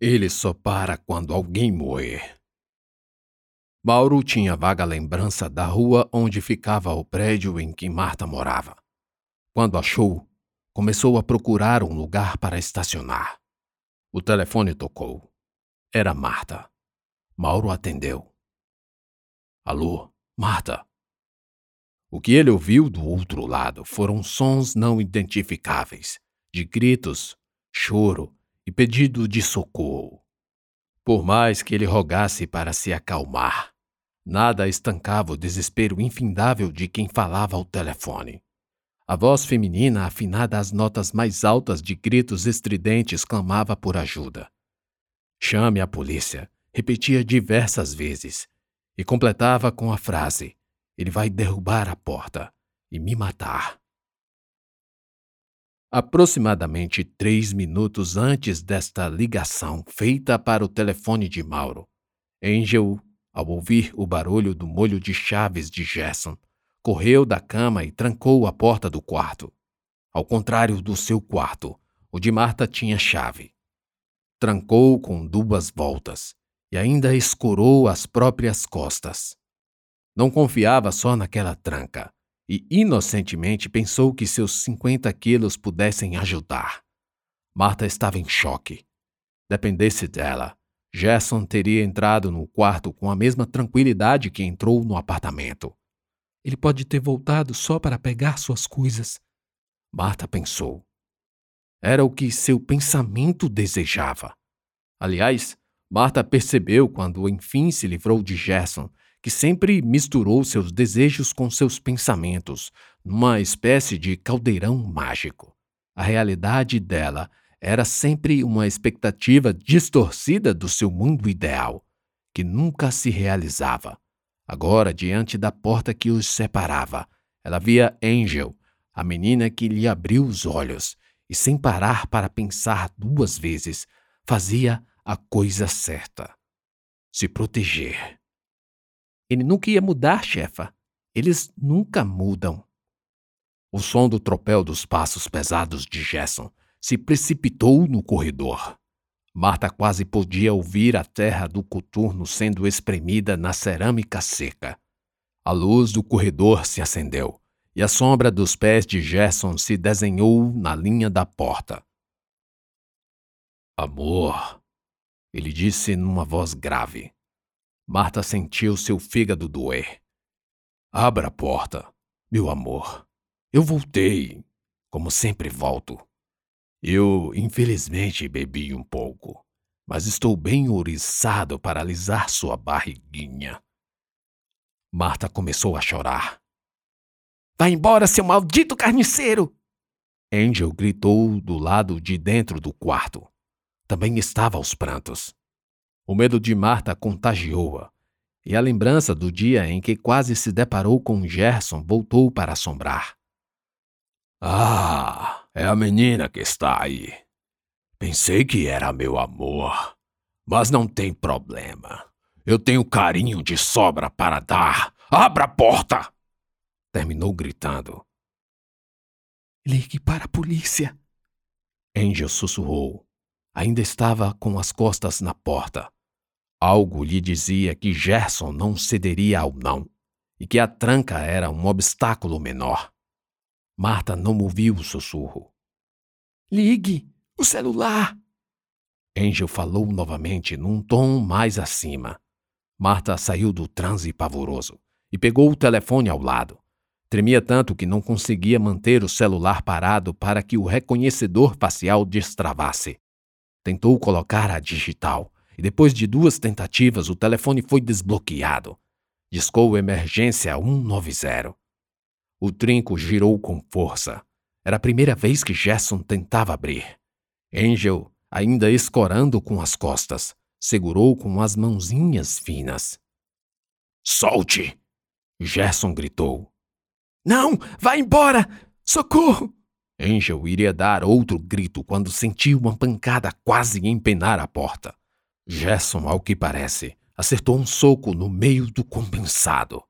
Ele só para quando alguém morrer. Mauro tinha vaga lembrança da rua onde ficava o prédio em que Marta morava. Quando achou, começou a procurar um lugar para estacionar. O telefone tocou. Era Marta. Mauro atendeu. Alô, Marta. O que ele ouviu do outro lado foram sons não identificáveis, de gritos, choro e pedido de socorro. Por mais que ele rogasse para se acalmar, nada estancava o desespero infindável de quem falava ao telefone. A voz feminina, afinada às notas mais altas de gritos estridentes, clamava por ajuda. Chame a polícia, repetia diversas vezes, e completava com a frase: Ele vai derrubar a porta e me matar. Aproximadamente três minutos antes desta ligação feita para o telefone de Mauro, Angel, ao ouvir o barulho do molho de chaves de Gerson, correu da cama e trancou a porta do quarto. Ao contrário do seu quarto, o de Marta tinha chave. Trancou com duas voltas e ainda escorou as próprias costas. Não confiava só naquela tranca e inocentemente pensou que seus 50 quilos pudessem ajudar. Marta estava em choque. Dependesse dela, Gerson teria entrado no quarto com a mesma tranquilidade que entrou no apartamento. Ele pode ter voltado só para pegar suas coisas. Marta pensou. Era o que seu pensamento desejava. Aliás, Marta percebeu quando enfim se livrou de Gerson que sempre misturou seus desejos com seus pensamentos, numa espécie de caldeirão mágico. A realidade dela era sempre uma expectativa distorcida do seu mundo ideal, que nunca se realizava. Agora, diante da porta que os separava, ela via Angel, a menina que lhe abriu os olhos, e sem parar para pensar duas vezes, fazia a coisa certa: se proteger. Ele nunca ia mudar, chefa. Eles nunca mudam. O som do tropel dos passos pesados de Gerson se precipitou no corredor. Marta quase podia ouvir a terra do coturno sendo espremida na cerâmica seca. A luz do corredor se acendeu e a sombra dos pés de Gerson se desenhou na linha da porta. Amor, ele disse numa voz grave. Marta sentiu seu fígado doer. Abra a porta, meu amor. Eu voltei, como sempre volto. Eu, infelizmente, bebi um pouco, mas estou bem ouriçado para alisar sua barriguinha. Marta começou a chorar. Vai embora, seu maldito carniceiro! Angel gritou do lado de dentro do quarto. Também estava aos prantos. O medo de Marta contagiou-a, e a lembrança do dia em que quase se deparou com Gerson voltou para assombrar. Ah, é a menina que está aí. Pensei que era meu amor, mas não tem problema. Eu tenho carinho de sobra para dar. Abra a porta! Terminou gritando. Ligue para a polícia. Angel sussurrou. Ainda estava com as costas na porta. Algo lhe dizia que Gerson não cederia ao não e que a tranca era um obstáculo menor. Marta não ouviu o sussurro. Ligue o celular! Angel falou novamente num tom mais acima. Marta saiu do transe pavoroso e pegou o telefone ao lado. Tremia tanto que não conseguia manter o celular parado para que o reconhecedor facial destravasse. Tentou colocar a digital, e depois de duas tentativas o telefone foi desbloqueado. Discou emergência 190. O trinco girou com força. Era a primeira vez que Gerson tentava abrir. Angel, ainda escorando com as costas, segurou com as mãozinhas finas. Solte! Gerson gritou. Não! Vá embora! Socorro! Angel iria dar outro grito quando sentiu uma pancada quase empenar a porta. Gerson, ao que parece, acertou um soco no meio do compensado.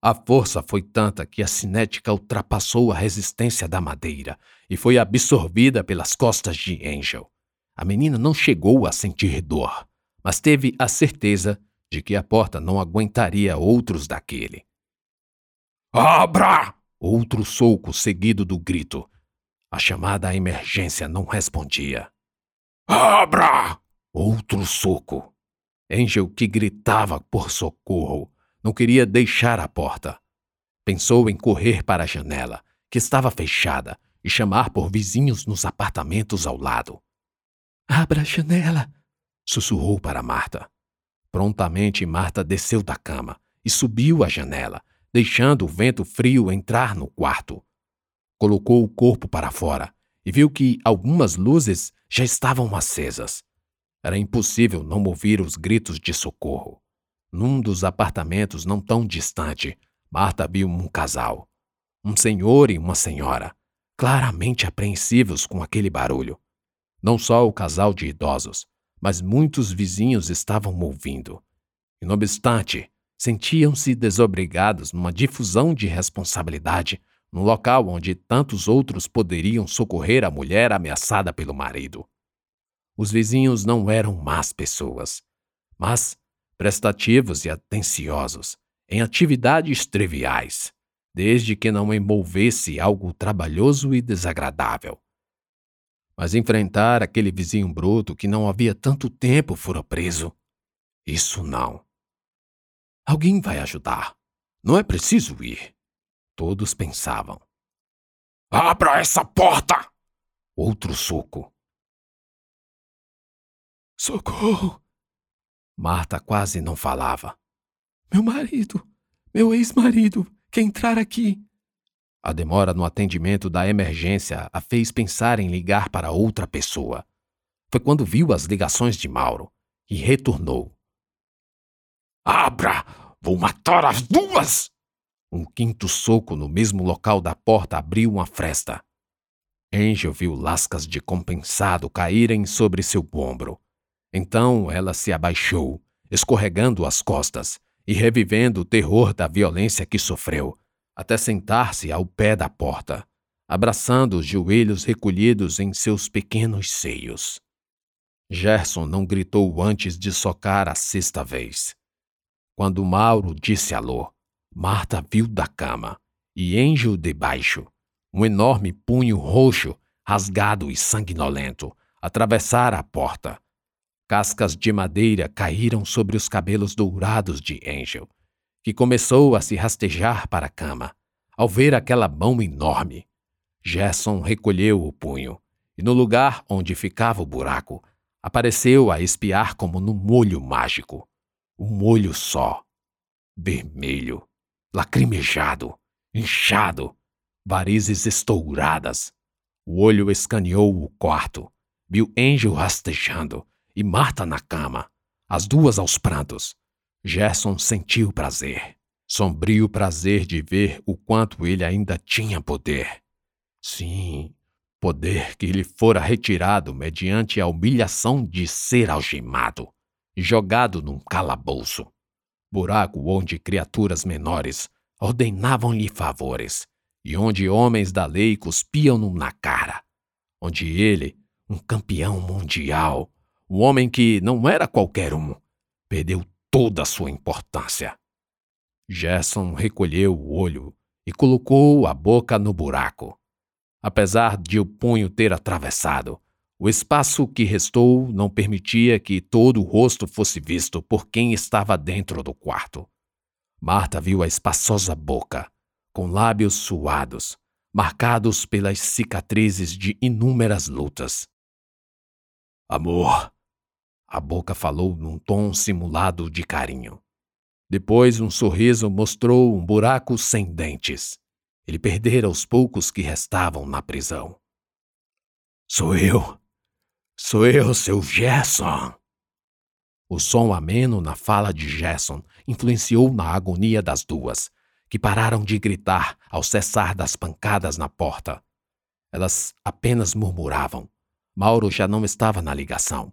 A força foi tanta que a cinética ultrapassou a resistência da madeira e foi absorvida pelas costas de Angel. a menina não chegou a sentir dor, mas teve a certeza de que a porta não aguentaria outros daquele. Abra! Outro soco seguido do grito. A chamada à emergência não respondia. Abra! Outro soco. Angel, que gritava por socorro, não queria deixar a porta. Pensou em correr para a janela, que estava fechada, e chamar por vizinhos nos apartamentos ao lado. Abra a janela! sussurrou para Marta. Prontamente Marta desceu da cama e subiu a janela, deixando o vento frio entrar no quarto. Colocou o corpo para fora e viu que algumas luzes já estavam acesas. Era impossível não ouvir os gritos de socorro. Num dos apartamentos não tão distante, Marta viu um casal. Um senhor e uma senhora, claramente apreensivos com aquele barulho. Não só o casal de idosos, mas muitos vizinhos estavam ouvindo. E, não obstante, sentiam-se desobrigados numa difusão de responsabilidade no local onde tantos outros poderiam socorrer a mulher ameaçada pelo marido. Os vizinhos não eram más pessoas, mas prestativos e atenciosos em atividades triviais, desde que não envolvesse algo trabalhoso e desagradável. Mas enfrentar aquele vizinho bruto que não havia tanto tempo fora preso, isso não. Alguém vai ajudar. Não é preciso ir. Todos pensavam. Abra essa porta! Outro soco. Socorro! Marta quase não falava. Meu marido, meu ex-marido, quer entrar aqui. A demora no atendimento da emergência a fez pensar em ligar para outra pessoa. Foi quando viu as ligações de Mauro e retornou. Abra! Vou matar as duas! Um quinto soco no mesmo local da porta abriu uma fresta. Angel viu lascas de compensado caírem sobre seu ombro. Então ela se abaixou, escorregando as costas e revivendo o terror da violência que sofreu até sentar-se ao pé da porta, abraçando os joelhos recolhidos em seus pequenos seios. Gerson não gritou antes de socar a sexta vez. Quando Mauro disse alô, Marta viu da cama e Angel debaixo, um enorme punho roxo, rasgado e sanguinolento, atravessar a porta. Cascas de madeira caíram sobre os cabelos dourados de Angel que começou a se rastejar para a cama, ao ver aquela mão enorme. Gerson recolheu o punho, e no lugar onde ficava o buraco, apareceu a espiar como num molho mágico. Um molho só. Vermelho, lacrimejado, inchado, varizes estouradas. O olho escaneou o quarto, viu Angel rastejando e Marta na cama, as duas aos prantos, Gerson sentiu prazer, sombrio prazer de ver o quanto ele ainda tinha poder. Sim, poder que lhe fora retirado mediante a humilhação de ser algemado e jogado num calabouço, buraco onde criaturas menores ordenavam-lhe favores e onde homens da lei cuspiam-no na cara, onde ele, um campeão mundial, um homem que não era qualquer um, perdeu toda a sua importância. Gerson recolheu o olho e colocou a boca no buraco. Apesar de o punho ter atravessado, o espaço que restou não permitia que todo o rosto fosse visto por quem estava dentro do quarto. Marta viu a espaçosa boca, com lábios suados, marcados pelas cicatrizes de inúmeras lutas. Amor, a boca falou num tom simulado de carinho. Depois, um sorriso mostrou um buraco sem dentes. Ele perdera os poucos que restavam na prisão. Sou eu. Sou eu, seu Gerson. O som ameno na fala de Gerson influenciou na agonia das duas, que pararam de gritar ao cessar das pancadas na porta. Elas apenas murmuravam. Mauro já não estava na ligação.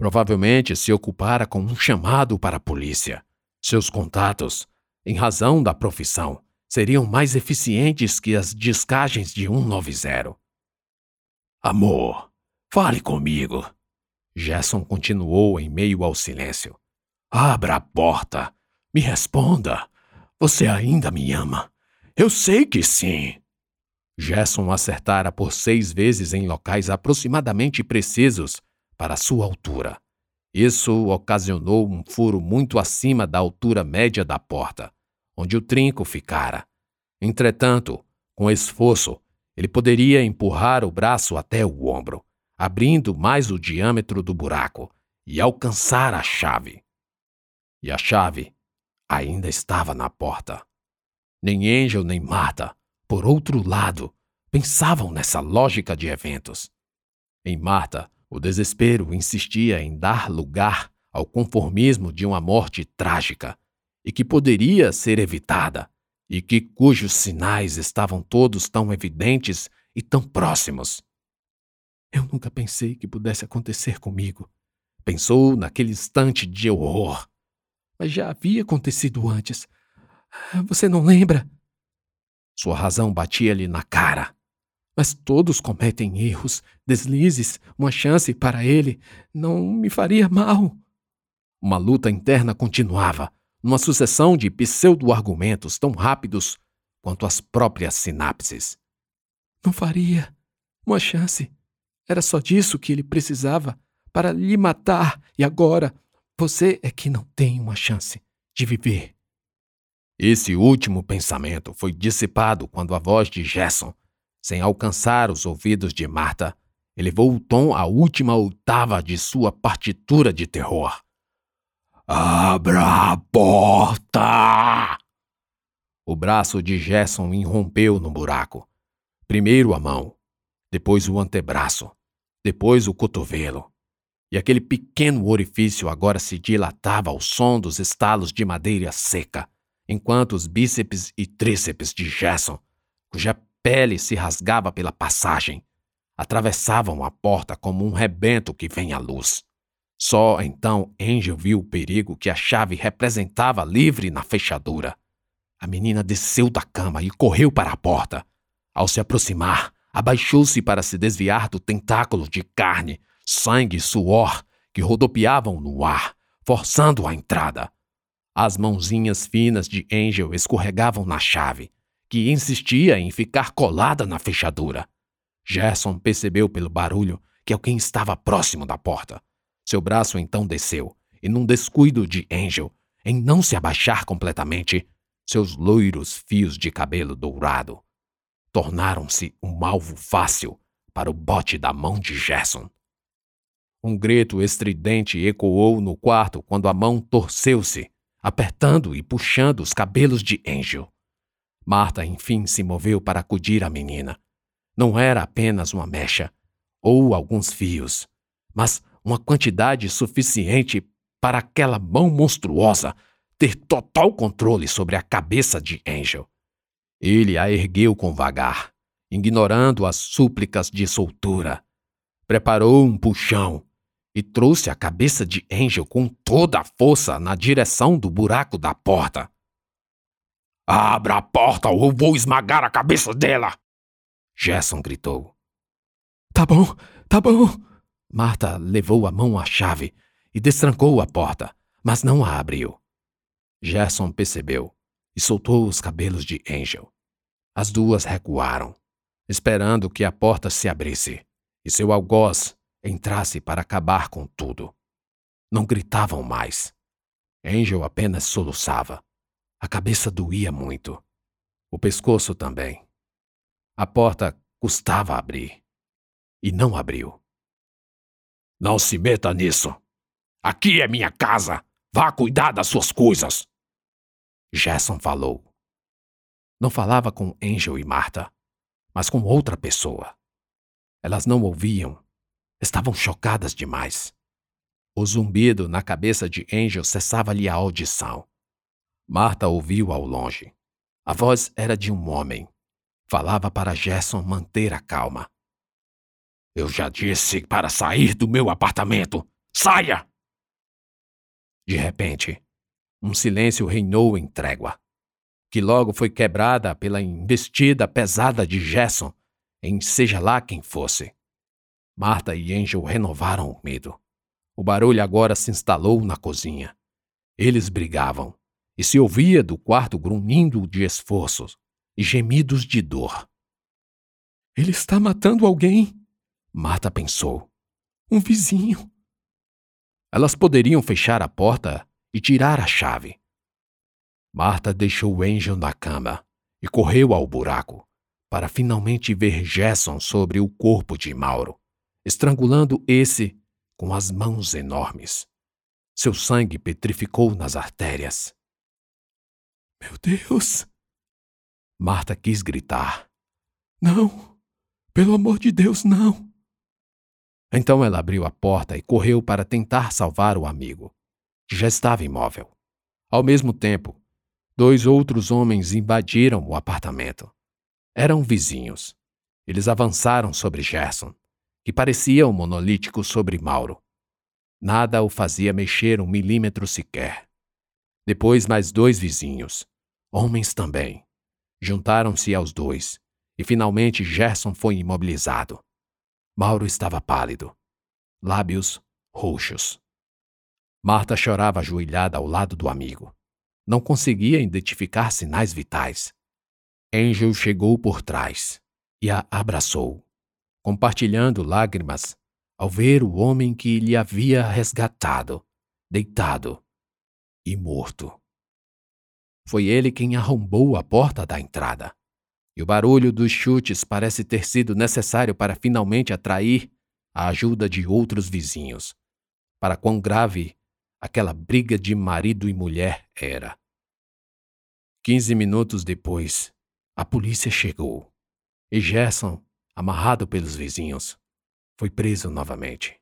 Provavelmente se ocupara com um chamado para a polícia. Seus contatos, em razão da profissão, seriam mais eficientes que as descagens de 190. Amor, fale comigo. Gerson continuou em meio ao silêncio. Abra a porta. Me responda. Você ainda me ama? Eu sei que sim. Gerson acertara por seis vezes em locais aproximadamente precisos para sua altura. Isso ocasionou um furo muito acima da altura média da porta, onde o trinco ficara. Entretanto, com esforço, ele poderia empurrar o braço até o ombro, abrindo mais o diâmetro do buraco e alcançar a chave. E a chave ainda estava na porta. Nem Angel nem Marta, por outro lado, pensavam nessa lógica de eventos. Em Marta, o desespero insistia em dar lugar ao conformismo de uma morte trágica e que poderia ser evitada, e que cujos sinais estavam todos tão evidentes e tão próximos. Eu nunca pensei que pudesse acontecer comigo. Pensou naquele instante de horror mas já havia acontecido antes. Você não lembra? Sua razão batia-lhe na cara. Mas todos cometem erros, deslizes, uma chance para ele não me faria mal. Uma luta interna continuava, numa sucessão de pseudo-argumentos tão rápidos quanto as próprias sinapses. Não faria. Uma chance. Era só disso que ele precisava para lhe matar e agora você é que não tem uma chance de viver. Esse último pensamento foi dissipado quando a voz de Gerson, sem alcançar os ouvidos de Marta, elevou o tom à última oitava de sua partitura de terror. Abra a porta! O braço de Gerson irrompeu no buraco. Primeiro a mão, depois o antebraço, depois o cotovelo, e aquele pequeno orifício agora se dilatava ao som dos estalos de madeira seca, enquanto os bíceps e tríceps de Jason, cuja pele se rasgava pela passagem, atravessavam a porta como um rebento que vem à luz. Só então Angel viu o perigo que a chave representava livre na fechadura. A menina desceu da cama e correu para a porta. Ao se aproximar, abaixou-se para se desviar do tentáculo de carne sangue e suor que rodopiavam no ar, forçando a entrada. As mãozinhas finas de Angel escorregavam na chave, que insistia em ficar colada na fechadura. Gerson percebeu pelo barulho que alguém estava próximo da porta. Seu braço então desceu, e num descuido de Angel, em não se abaixar completamente, seus loiros fios de cabelo dourado tornaram-se um alvo fácil para o bote da mão de Gerson. Um grito estridente ecoou no quarto quando a mão torceu-se, apertando e puxando os cabelos de Angel. Marta, enfim, se moveu para acudir a menina. Não era apenas uma mecha, ou alguns fios, mas uma quantidade suficiente para aquela mão monstruosa ter total controle sobre a cabeça de Angel. Ele a ergueu com vagar, ignorando as súplicas de soltura. Preparou um puxão e trouxe a cabeça de Angel com toda a força na direção do buraco da porta. Abra a porta ou eu vou esmagar a cabeça dela! Gerson gritou. Tá bom, tá bom. Marta levou a mão à chave e destrancou a porta, mas não a abriu. Gerson percebeu e soltou os cabelos de Angel. As duas recuaram, esperando que a porta se abrisse, e seu algoz entrasse para acabar com tudo. Não gritavam mais. Angel apenas soluçava. A cabeça doía muito. O pescoço também. A porta custava abrir. E não abriu. Não se meta nisso. Aqui é minha casa. Vá cuidar das suas coisas. Jason falou. Não falava com Angel e Marta, mas com outra pessoa. Elas não ouviam Estavam chocadas demais. O zumbido na cabeça de Angel cessava-lhe a audição. Marta ouviu ao longe. A voz era de um homem. Falava para Gerson manter a calma. Eu já disse para sair do meu apartamento. Saia! De repente, um silêncio reinou em trégua, que logo foi quebrada pela investida pesada de Gerson em seja lá quem fosse. Marta e Angel renovaram o medo. O barulho agora se instalou na cozinha. Eles brigavam, e se ouvia do quarto grunhindo de esforços e gemidos de dor. Ele está matando alguém, Marta pensou. Um vizinho. Elas poderiam fechar a porta e tirar a chave. Marta deixou Angel na cama e correu ao buraco para finalmente ver Gerson sobre o corpo de Mauro, estrangulando esse com as mãos enormes. Seu sangue petrificou nas artérias. Meu Deus! Marta quis gritar. Não! Pelo amor de Deus, não! Então ela abriu a porta e correu para tentar salvar o amigo, que já estava imóvel. Ao mesmo tempo, dois outros homens invadiram o apartamento. Eram vizinhos. Eles avançaram sobre Gerson, que parecia um monolítico sobre Mauro. Nada o fazia mexer um milímetro sequer. Depois, mais dois vizinhos, homens também, juntaram-se aos dois, e finalmente Gerson foi imobilizado. Mauro estava pálido, lábios roxos. Marta chorava ajoelhada ao lado do amigo. Não conseguia identificar sinais vitais. Angel chegou por trás e a abraçou, compartilhando lágrimas ao ver o homem que lhe havia resgatado, deitado e morto. Foi ele quem arrombou a porta da entrada e o barulho dos chutes parece ter sido necessário para finalmente atrair a ajuda de outros vizinhos, para quão grave aquela briga de marido e mulher era. Quinze minutos depois, a polícia chegou e Gerson, amarrado pelos vizinhos, foi preso novamente.